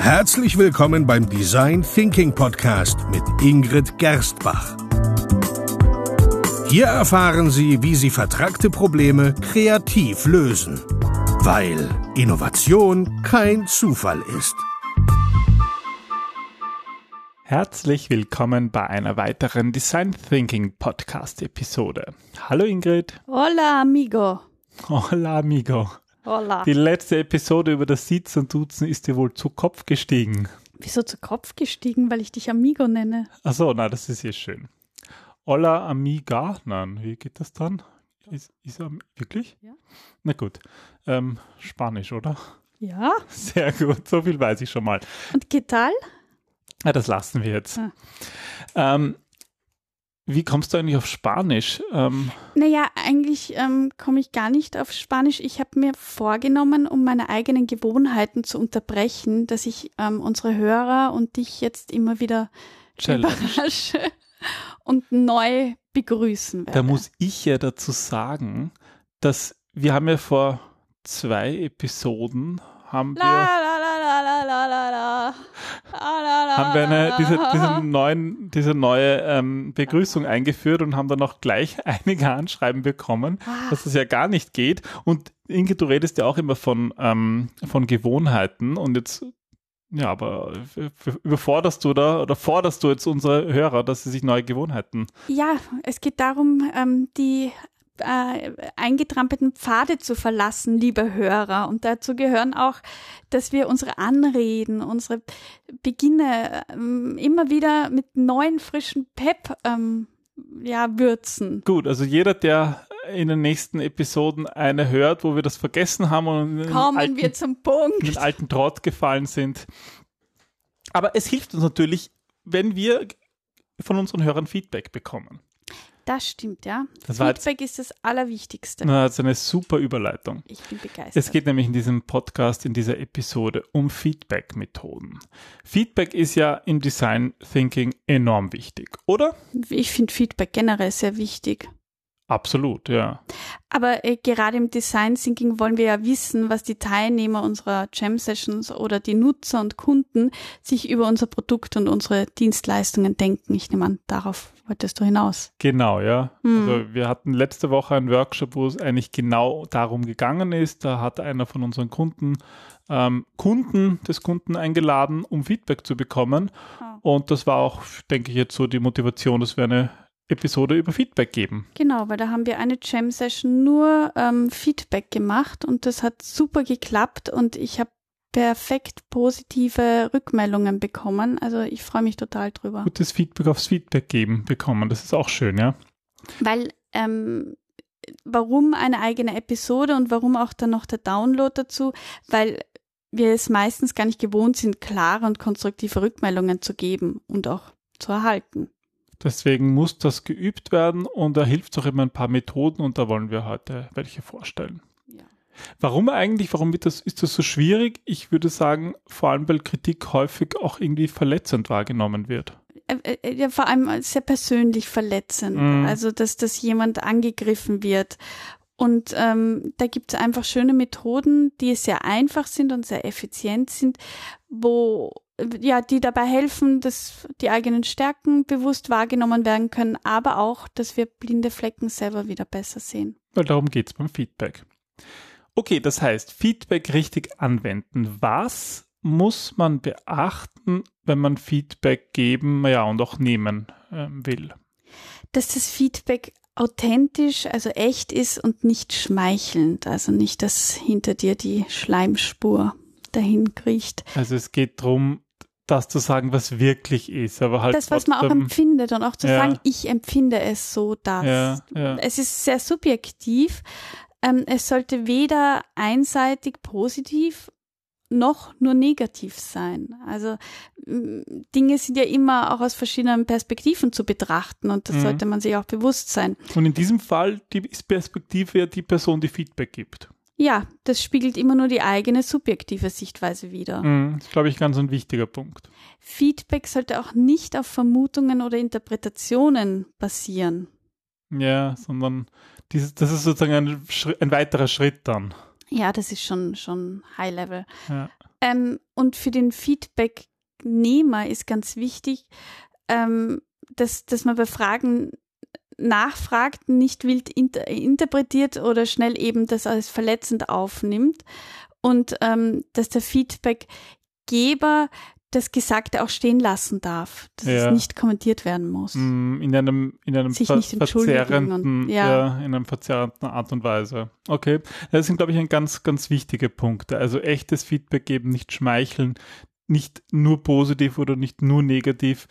Herzlich willkommen beim Design Thinking Podcast mit Ingrid Gerstbach. Hier erfahren Sie, wie Sie vertragte Probleme kreativ lösen, weil Innovation kein Zufall ist. Herzlich willkommen bei einer weiteren Design Thinking Podcast Episode. Hallo Ingrid. Hola, amigo. Hola, amigo. Hola. Die letzte Episode über das Sitzen und Duzen ist dir wohl zu Kopf gestiegen. Wieso zu Kopf gestiegen, weil ich dich Amigo nenne? Achso, na, das ist hier schön. Hola, amiga. Nein, wie geht das dann? Ist, ist er wirklich? Ja. Na gut. Ähm, Spanisch, oder? Ja. Sehr gut, so viel weiß ich schon mal. Und ¿qué tal? Ja, das lassen wir jetzt. Ah. Ähm, wie kommst du eigentlich auf Spanisch? Ähm, Naja, eigentlich ähm, komme ich gar nicht auf Spanisch. Ich habe mir vorgenommen, um meine eigenen Gewohnheiten zu unterbrechen, dass ich ähm, unsere Hörer und dich jetzt immer wieder Challenge. überrasche und neu begrüßen werde. Da muss ich ja dazu sagen, dass wir haben ja vor zwei Episoden haben la, wir, la, haben wir eine, diese, la. diese, neuen, diese neue ähm, Begrüßung eingeführt und haben dann auch gleich einige Anschreiben bekommen, Ah. dass das ja gar nicht geht. Und Inge, du redest ja auch immer von, ähm, von Gewohnheiten und jetzt ja, aber überforderst du da oder forderst du jetzt unsere Hörer, dass sie sich neue Gewohnheiten Ja, es geht darum, ähm, die äh, eingetrampelten Pfade zu verlassen, liebe Hörer. Und dazu gehören auch, dass wir unsere Anreden, unsere Beginne ähm, immer wieder mit neuen, frischen Pep ähm, ja, würzen. Gut, also jeder, der in den nächsten Episoden eine hört, wo wir das vergessen haben und in Kommen alten, wir zum in Punkt. den alten Trott gefallen sind. Aber es hilft uns natürlich, wenn wir von unseren Hörern Feedback bekommen. Das stimmt, ja. Das war jetzt Feedback ist das Allerwichtigste. na, das ist eine super Überleitung. Ich bin begeistert. Es geht nämlich in diesem Podcast, in dieser Episode um Feedback-Methoden. Feedback ist ja im Design Thinking enorm wichtig, oder? ich finde Feedback generell sehr wichtig. Absolut, ja. Aber äh, gerade im Design Thinking wollen wir ja wissen, was die Teilnehmer unserer Jam Sessions oder die Nutzer und Kunden sich über unser Produkt und unsere Dienstleistungen denken. Ich nehme an, darauf wolltest du hinaus. Genau, ja. Hm. Also wir hatten letzte Woche einen Workshop, wo es eigentlich genau darum gegangen ist. Da hat einer von unseren Kunden ähm, Kunden des Kunden eingeladen, um Feedback zu bekommen. Ah. Und das war auch, denke ich, jetzt so die Motivation, dass wir eine Episode über Feedback geben. Genau, weil da haben wir eine Jam Session nur ähm, Feedback gemacht und das hat super geklappt und ich habe perfekt positive Rückmeldungen bekommen. Also ich freue mich total drüber. Gutes Feedback aufs Feedback geben bekommen. Das ist auch schön, ja. Weil ähm, warum eine eigene Episode und warum auch dann noch der Download dazu? Weil wir es meistens gar nicht gewohnt sind, klare und konstruktive Rückmeldungen zu geben und auch zu erhalten. Deswegen muss das geübt werden und da hilft es auch immer ein paar Methoden und da wollen wir heute welche vorstellen. Warum eigentlich? Warum wird das, ist das so schwierig? Ich würde sagen, vor allem, weil Kritik häufig auch irgendwie verletzend wahrgenommen wird. Äh, äh, Ja, vor allem sehr persönlich verletzend. Mhm. Also, dass, dass jemand angegriffen wird. Und ähm, da gibt es einfach schöne Methoden, die sehr einfach sind und sehr effizient sind, wo ja, die dabei helfen, dass die eigenen Stärken bewusst wahrgenommen werden können, aber auch, dass wir blinde Flecken selber wieder besser sehen. Weil darum geht es beim Feedback. Okay, das heißt, Feedback richtig anwenden. Was muss man beachten, wenn man Feedback geben ja, und auch nehmen ähm, will? Dass das Feedback authentisch, also echt ist und nicht schmeichelnd, also nicht, dass hinter dir die Schleimspur dahin kriecht. Also es geht darum, das zu sagen, was wirklich ist, aber halt das, was man auch trotzdem- empfindet und auch zu Ja. sagen, ich empfinde es so, dass. Ja, ja. Es ist sehr subjektiv. Ähm, es sollte weder einseitig positiv noch nur negativ sein. Also Dinge sind ja immer auch aus verschiedenen Perspektiven zu betrachten und das Mhm. sollte man sich auch bewusst sein. Und in diesem Fall die ist Perspektive ja die Person, die Feedback gibt. Ja, das spiegelt immer nur die eigene subjektive Sichtweise wider. Mhm, Das ist, glaube ich, ganz ein wichtiger Punkt. Feedback sollte auch nicht auf Vermutungen oder Interpretationen basieren. Ja, sondern dieses, das ist sozusagen ein, ein weiterer Schritt dann. Ja, das ist schon, schon High Level. Ja. Ähm, und für den Feedbacknehmer ist ganz wichtig, ähm, dass, dass man bei Fragen nachfragt, nicht wild inter interpretiert oder schnell eben das als verletzend aufnimmt und ähm, dass der Feedbackgeber das Gesagte auch stehen lassen darf, dass ja. es nicht kommentiert werden muss. Mm, in einem, in einem Sich nicht verzerrenden, und, ja. ja. in einer verzerrenden Art und Weise. Okay. Das sind, glaube ich, ein ganz, ganz wichtige Punkte. Also echtes Feedback geben, nicht schmeicheln, nicht nur positiv oder nicht nur negativ.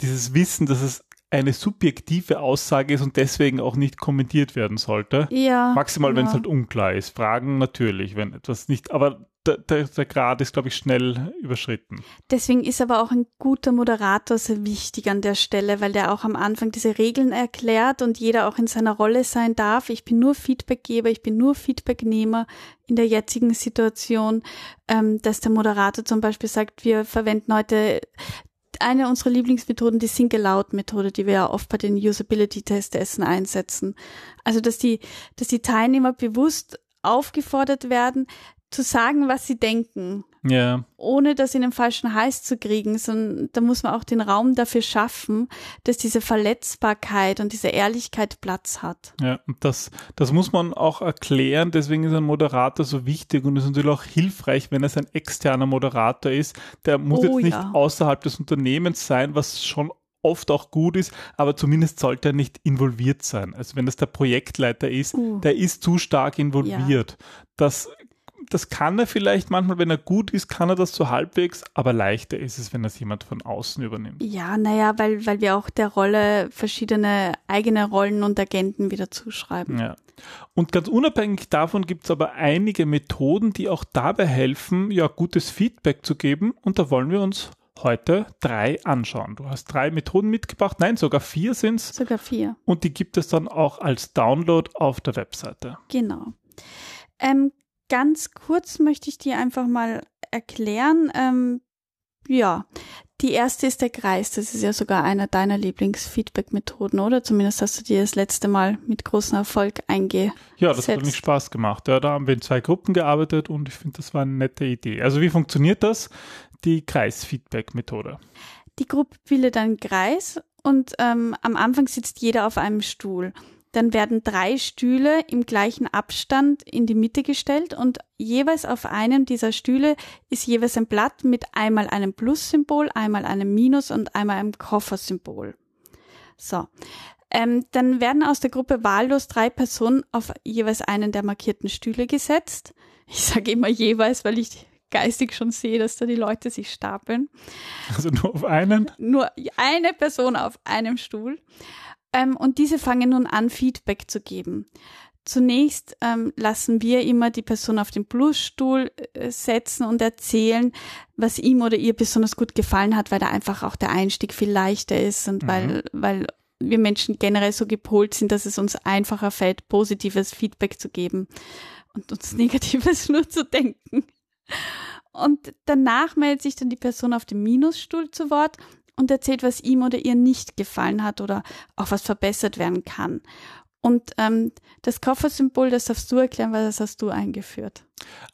Dieses Wissen, dass es eine subjektive Aussage ist und deswegen auch nicht kommentiert werden sollte. Ja. Maximal, ja. wenn es halt unklar ist. Fragen natürlich, wenn etwas nicht, aber der, der, der Grad ist, glaube ich, schnell überschritten. Deswegen ist aber auch ein guter Moderator sehr wichtig an der Stelle, weil der auch am Anfang diese Regeln erklärt und jeder auch in seiner Rolle sein darf. Ich bin nur Feedbackgeber, ich bin nur Feedbacknehmer in der jetzigen Situation, ähm, dass der Moderator zum Beispiel sagt, wir verwenden heute eine unserer Lieblingsmethoden, die Think-Aloud-Methode, die wir ja oft bei den Usability-Testessen einsetzen. Also, dass die, dass die Teilnehmer bewusst aufgefordert werden, zu sagen, was sie denken. Ja. Ohne das in den falschen Hals zu kriegen, sondern da muss man auch den Raum dafür schaffen, dass diese Verletzbarkeit und diese Ehrlichkeit Platz hat. Ja, und das, das muss man auch erklären, deswegen ist ein Moderator so wichtig und ist natürlich auch hilfreich, wenn es ein externer Moderator ist. Der muss oh, jetzt nicht ja. außerhalb des Unternehmens sein, was schon oft auch gut ist, aber zumindest sollte er nicht involviert sein. Also wenn das der Projektleiter ist, uh. der ist zu stark involviert. Ja. Das das kann er vielleicht manchmal, wenn er gut ist, kann er das so halbwegs, aber leichter ist es, wenn das jemand von außen übernimmt. Ja, naja, weil, weil wir auch der Rolle verschiedene eigene Rollen und Agenten wieder zuschreiben. Ja. Und ganz unabhängig davon gibt es aber einige Methoden, die auch dabei helfen, ja, gutes Feedback zu geben. Und da wollen wir uns heute drei anschauen. Du hast drei Methoden mitgebracht, nein, sogar vier sind es. Sogar vier. Und die gibt es dann auch als Download auf der Webseite. Genau. Ähm, ganz kurz möchte ich dir einfach mal erklären. Ähm, ja, die erste ist der Kreis. Das ist ja sogar einer deiner Lieblingsfeedback-Methoden, oder? Zumindest hast du dir das letzte Mal mit großem Erfolg eingesetzt. Ja, das hat mich Spaß gemacht. Ja, da haben wir in zwei Gruppen gearbeitet und ich finde, das war eine nette Idee. Also wie funktioniert das? Die Kreis-Feedback-Methode. Die Gruppe bildet einen Kreis und ähm, am Anfang sitzt jeder auf einem Stuhl. Dann werden drei Stühle im gleichen Abstand in die Mitte gestellt und jeweils auf einem dieser Stühle ist jeweils ein Blatt mit einmal einem Plus-Symbol, einmal einem Minus und einmal einem Koffersymbol. So. Ähm, dann werden aus der Gruppe wahllos drei Personen auf jeweils einen der markierten Stühle gesetzt. Ich sage immer jeweils, weil ich geistig schon sehe, dass da die Leute sich stapeln. Also nur auf einen? Nur eine Person auf einem Stuhl. Ähm, und diese fangen nun an, Feedback zu geben. Zunächst ähm, lassen wir immer die Person auf den Plusstuhl äh, setzen und erzählen, was ihm oder ihr besonders gut gefallen hat, weil da einfach auch der Einstieg viel leichter ist und mhm. weil, weil wir Menschen generell so gepolt sind, dass es uns einfacher fällt, positives Feedback zu geben und uns Negatives nur zu denken. Und danach meldet sich dann die Person auf dem Minusstuhl zu Wort und erzählt, was ihm oder ihr nicht gefallen hat oder auch was verbessert werden kann. Und ähm, das Koffersymbol, das darfst du erklären, weil das hast du eingeführt.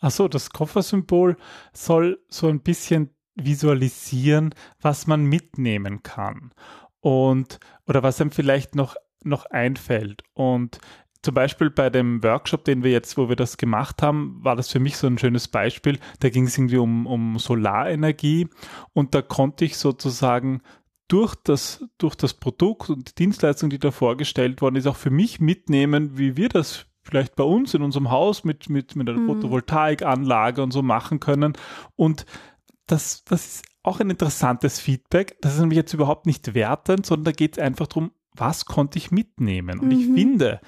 Ach so, das Koffersymbol soll so ein bisschen visualisieren, was man mitnehmen kann und oder was einem vielleicht noch noch einfällt. Und zum Beispiel bei dem Workshop, den wir jetzt, wo wir das gemacht haben, war das für mich so ein schönes Beispiel. Da ging es irgendwie um, um Solarenergie und da konnte ich sozusagen durch das, durch das Produkt und die Dienstleistung, die da vorgestellt worden ist, auch für mich mitnehmen, wie wir das vielleicht bei uns in unserem Haus mit, mit, mit einer mhm. Photovoltaikanlage und so machen können. Und das, das ist auch ein interessantes Feedback. Das ist nämlich jetzt überhaupt nicht wertend, sondern da geht es einfach darum, was konnte ich mitnehmen? Und mhm. ich finde,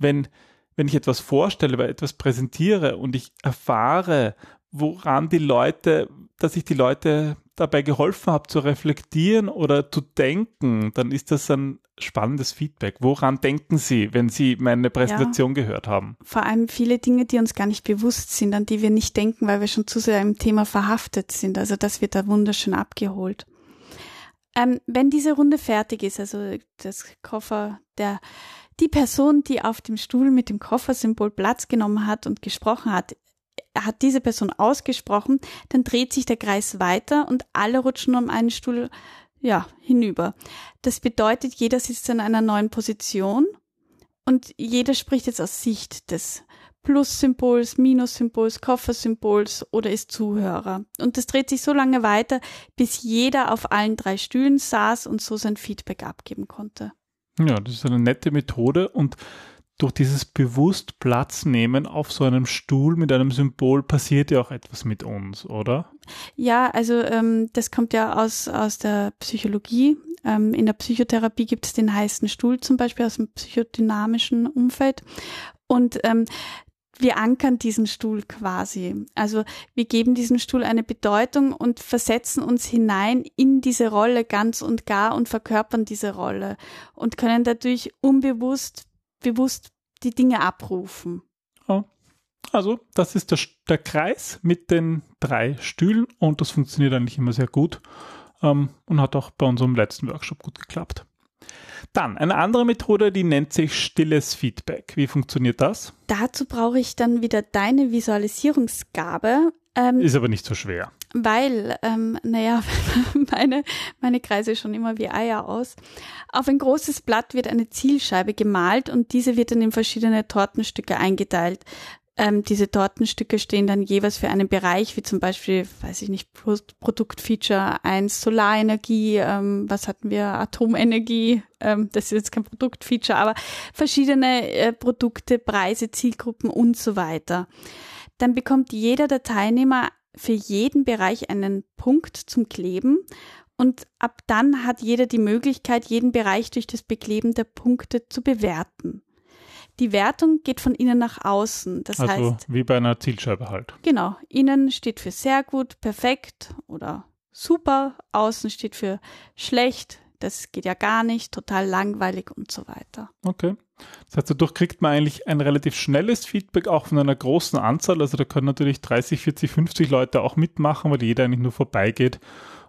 wenn, wenn ich etwas vorstelle, weil etwas präsentiere und ich erfahre, woran die Leute, dass ich die Leute dabei geholfen habe zu reflektieren oder zu denken, dann ist das ein spannendes Feedback. Woran denken Sie, wenn Sie meine Präsentation ja, gehört haben? Vor allem viele Dinge, die uns gar nicht bewusst sind, an die wir nicht denken, weil wir schon zu sehr im Thema verhaftet sind. Also das wird da wunderschön abgeholt. Ähm, wenn diese Runde fertig ist, also das Koffer, der die Person, die auf dem Stuhl mit dem Koffersymbol Platz genommen hat und gesprochen hat, hat diese Person ausgesprochen, dann dreht sich der Kreis weiter und alle rutschen um einen Stuhl ja, hinüber. Das bedeutet, jeder sitzt in einer neuen Position und jeder spricht jetzt aus Sicht des Plus-Symbols, Minus-Symbols, Koffer-Symbols oder ist Zuhörer. Und das dreht sich so lange weiter, bis jeder auf allen drei Stühlen saß und so sein Feedback abgeben konnte. Ja, das ist eine nette Methode und durch dieses bewusst Platz nehmen auf so einem Stuhl mit einem Symbol passiert ja auch etwas mit uns, oder? Ja, also ähm, das kommt ja aus, aus der Psychologie. Ähm, in der Psychotherapie gibt es den heißen Stuhl zum Beispiel aus dem psychodynamischen Umfeld. Und ähm, wir ankern diesen Stuhl quasi. Also wir geben diesem Stuhl eine Bedeutung und versetzen uns hinein in diese Rolle ganz und gar und verkörpern diese Rolle und können dadurch unbewusst bewusst die Dinge abrufen. Ja. Also, das ist der, der, Kreis mit den drei Stühlen und das funktioniert eigentlich immer sehr gut ähm, und hat auch bei unserem letzten Workshop gut geklappt. Dann eine andere Methode, die nennt sich stilles Feedback. Wie funktioniert das? Dazu brauche ich dann wieder deine Visualisierungsgabe. Ähm, ist aber nicht so schwer weil, ähm, naja, meine, meine Kreise schon immer wie Eier aus. Auf ein großes Blatt wird eine Zielscheibe gemalt und diese wird dann in verschiedene Tortenstücke eingeteilt. Ähm, diese Tortenstücke stehen dann jeweils für einen Bereich, wie zum Beispiel, weiß ich nicht, Pro Produktfeature 1 Solarenergie, ähm, was hatten wir, Atomenergie, ähm, das ist jetzt kein Produktfeature, aber verschiedene äh, Produkte, Preise, Zielgruppen und so weiter. Dann bekommt jeder der Teilnehmer für jeden Bereich einen Punkt zum Kleben und ab dann hat jeder die Möglichkeit, jeden Bereich durch das Bekleben der Punkte zu bewerten. Die Wertung geht von innen nach außen. Das also heißt, wie bei einer Zielscheibe halt. Genau. Innen steht für sehr gut, perfekt oder super. Außen steht für schlecht, das geht ja gar nicht, total langweilig und so weiter. Okay. Das heißt, dadurch kriegt man eigentlich ein relativ schnelles Feedback auch von einer großen Anzahl. Also da können natürlich 30, 40, 50 Leute auch mitmachen, weil jeder eigentlich nur vorbeigeht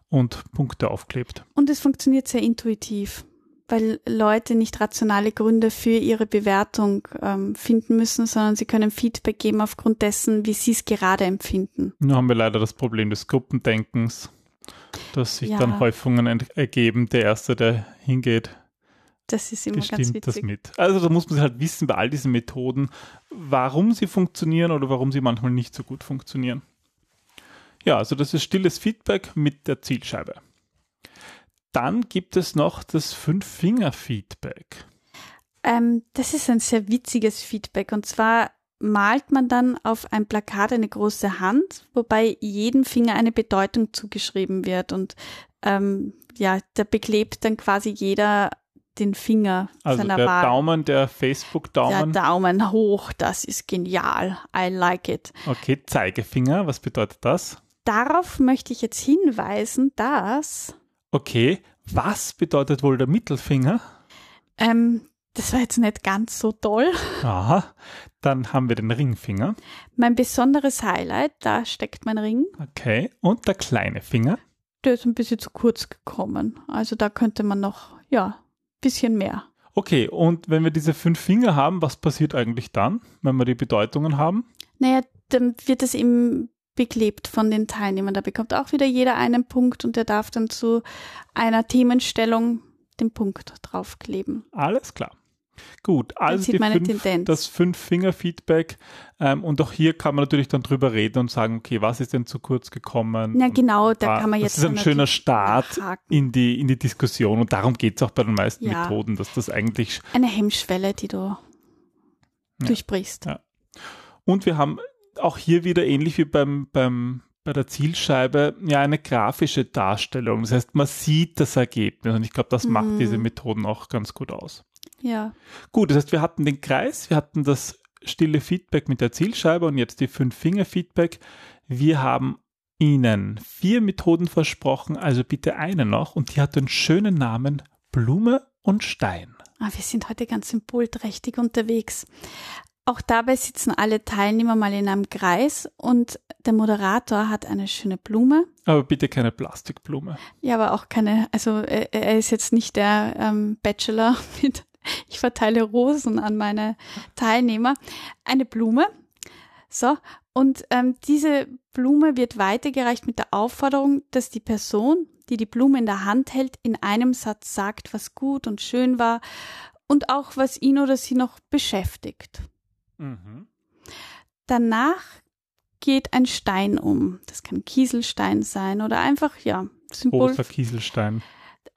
und Punkte aufklebt. Und es funktioniert sehr intuitiv, weil Leute nicht rationale Gründe für ihre Bewertung ähm, finden müssen, sondern sie können Feedback geben aufgrund dessen, wie sie es gerade empfinden. Nun haben wir leider das Problem des Gruppendenkens dass sich ja. dann Häufungen ergeben. Der Erste, der hingeht, das ist immer ganz witzig. das mit. Also da muss man halt wissen bei all diesen Methoden, warum sie funktionieren oder warum sie manchmal nicht so gut funktionieren. Ja, also das ist stilles Feedback mit der Zielscheibe. Dann gibt es noch das Fünf-Finger-Feedback. Ähm, das ist ein sehr witziges Feedback und zwar malt man dann auf ein Plakat eine große Hand, wobei jedem Finger eine Bedeutung zugeschrieben wird und ähm, ja, da beklebt dann quasi jeder den Finger also seiner der Wahl. Daumen, der Facebook-Daumen. Der Daumen hoch, das ist genial. I like it. Okay, Zeigefinger, was bedeutet das? Darauf möchte ich jetzt hinweisen, dass. Okay, was bedeutet wohl der Mittelfinger? Ähm, das war jetzt nicht ganz so toll. Aha, dann haben wir den Ringfinger. Mein besonderes Highlight, da steckt mein Ring. Okay, und der kleine Finger? Der ist ein bisschen zu kurz gekommen. Also da könnte man noch, ja, ein bisschen mehr. Okay, und wenn wir diese fünf Finger haben, was passiert eigentlich dann, wenn wir die Bedeutungen haben? Naja, dann wird es eben beklebt von den Teilnehmern. Da bekommt auch wieder jeder einen Punkt und der darf dann zu einer Themenstellung den Punkt draufkleben. Alles klar. Gut, also fünf, das Fünf-Finger-Feedback. Ähm, und auch hier kann man natürlich dann drüber reden und sagen, okay, was ist denn zu kurz gekommen? Ja, genau, da kann man jetzt. Das ist ein schöner Start in die, in die Diskussion und darum geht es auch bei den meisten ja. Methoden, dass das eigentlich. Eine Hemmschwelle, die du ja. durchbrichst. Ja. Und wir haben auch hier wieder ähnlich wie beim, beim, bei der Zielscheibe ja eine grafische Darstellung. Das heißt, man sieht das Ergebnis und ich glaube, das macht mhm. diese Methoden auch ganz gut aus. Ja. Gut, das heißt, wir hatten den Kreis, wir hatten das stille Feedback mit der Zielscheibe und jetzt die Fünf-Finger-Feedback. Wir haben Ihnen vier Methoden versprochen, also bitte eine noch und die hat den schönen Namen Blume und Stein. Ah, wir sind heute ganz symbolträchtig unterwegs. Auch dabei sitzen alle Teilnehmer mal in einem Kreis und der Moderator hat eine schöne Blume. Aber bitte keine Plastikblume. Ja, aber auch keine, also er, er ist jetzt nicht der ähm, Bachelor mit ich verteile Rosen an meine Teilnehmer. Eine Blume. So. Und ähm, diese Blume wird weitergereicht mit der Aufforderung, dass die Person, die die Blume in der Hand hält, in einem Satz sagt, was gut und schön war und auch was ihn oder sie noch beschäftigt. Mhm. Danach geht ein Stein um. Das kann Kieselstein sein oder einfach, ja, Symbol. Großer Kieselstein.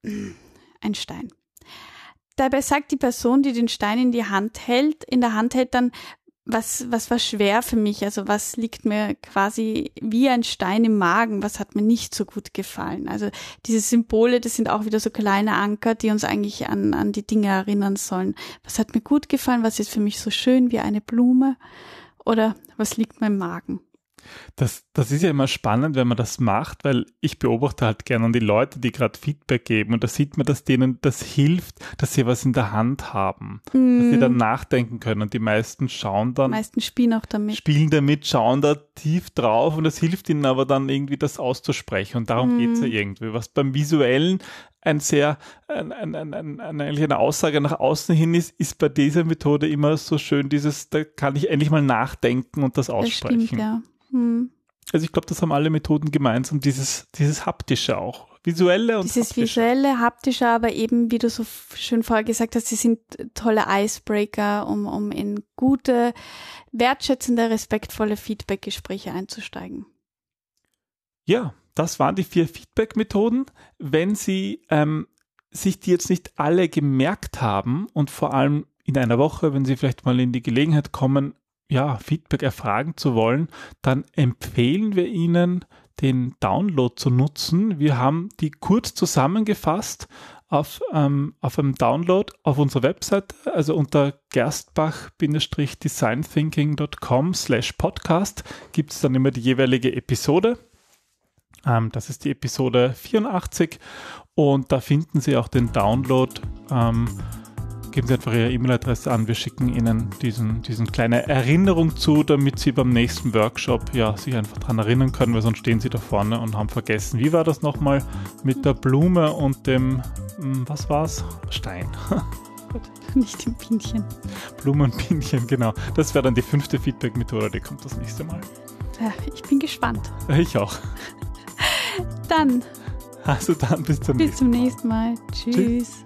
Ein Stein. Dabei sagt die Person, die den Stein in die Hand hält, in der Hand hält dann, was, was war schwer für mich? Also was liegt mir quasi wie ein Stein im Magen? Was hat mir nicht so gut gefallen? Also diese Symbole, das sind auch wieder so kleine Anker, die uns eigentlich an, an die Dinge erinnern sollen. Was hat mir gut gefallen? Was ist für mich so schön wie eine Blume? Oder was liegt mir im Magen? Das, das ist ja immer spannend, wenn man das macht, weil ich beobachte halt gerne die Leute, die gerade Feedback geben und da sieht man, dass denen das hilft, dass sie was in der Hand haben, mm. dass sie dann mhm. nachdenken können und die meisten schauen dann. Die meisten spielen auch damit. Spielen damit, schauen da tief drauf und das hilft ihnen aber dann irgendwie das auszusprechen und darum mm. geht es ja irgendwie. Was beim Visuellen ein sehr, ein, ein, ein, ein, eigentlich eine Aussage nach außen hin ist, ist bei dieser Methode immer so schön dieses, da kann ich endlich mal nachdenken und das aussprechen. Das stimmt, ja. Hm. Also ich glaube, das haben alle Methoden gemeinsam, dieses, dieses haptische auch. Visuelle und Dieses haptische. visuelle, haptische, aber eben, wie du so schön vorher gesagt hast, sie sind tolle Icebreaker, um, um in gute, wertschätzende, respektvolle Feedback-Gespräche einzusteigen. Ja, das waren die vier Feedback-Methoden. Wenn Sie ähm, sich die jetzt nicht alle gemerkt haben und vor allem in einer Woche, wenn Sie vielleicht mal in die Gelegenheit kommen, ja, Feedback erfragen zu wollen, dann empfehlen wir Ihnen, den Download zu nutzen. Wir haben die kurz zusammengefasst auf, ähm, auf einem Download auf unserer Website, also unter gerstbach-designthinking.com slash podcast gibt es dann immer die jeweilige Episode. Ähm, das ist die Episode 84 und da finden Sie auch den Download ähm, geben Sie einfach Ihre E-Mail-Adresse an. Wir schicken Ihnen diesen, diesen kleine Erinnerung zu, damit Sie beim nächsten Workshop ja sich einfach daran erinnern können, weil sonst stehen Sie da vorne und haben vergessen. Wie war das nochmal mit der Blume und dem, hm, was war's? Stein. Gut, nicht dem Bienchen. Blume und Bienchen, genau. Das wäre dann die fünfte Feedback-Methode, die kommt das nächste Mal. Ja, ich bin gespannt. Ich auch. Dann. Also dann bis zum bis nächsten Mal. Bis zum nächsten Mal. Tschüss. Tschüss.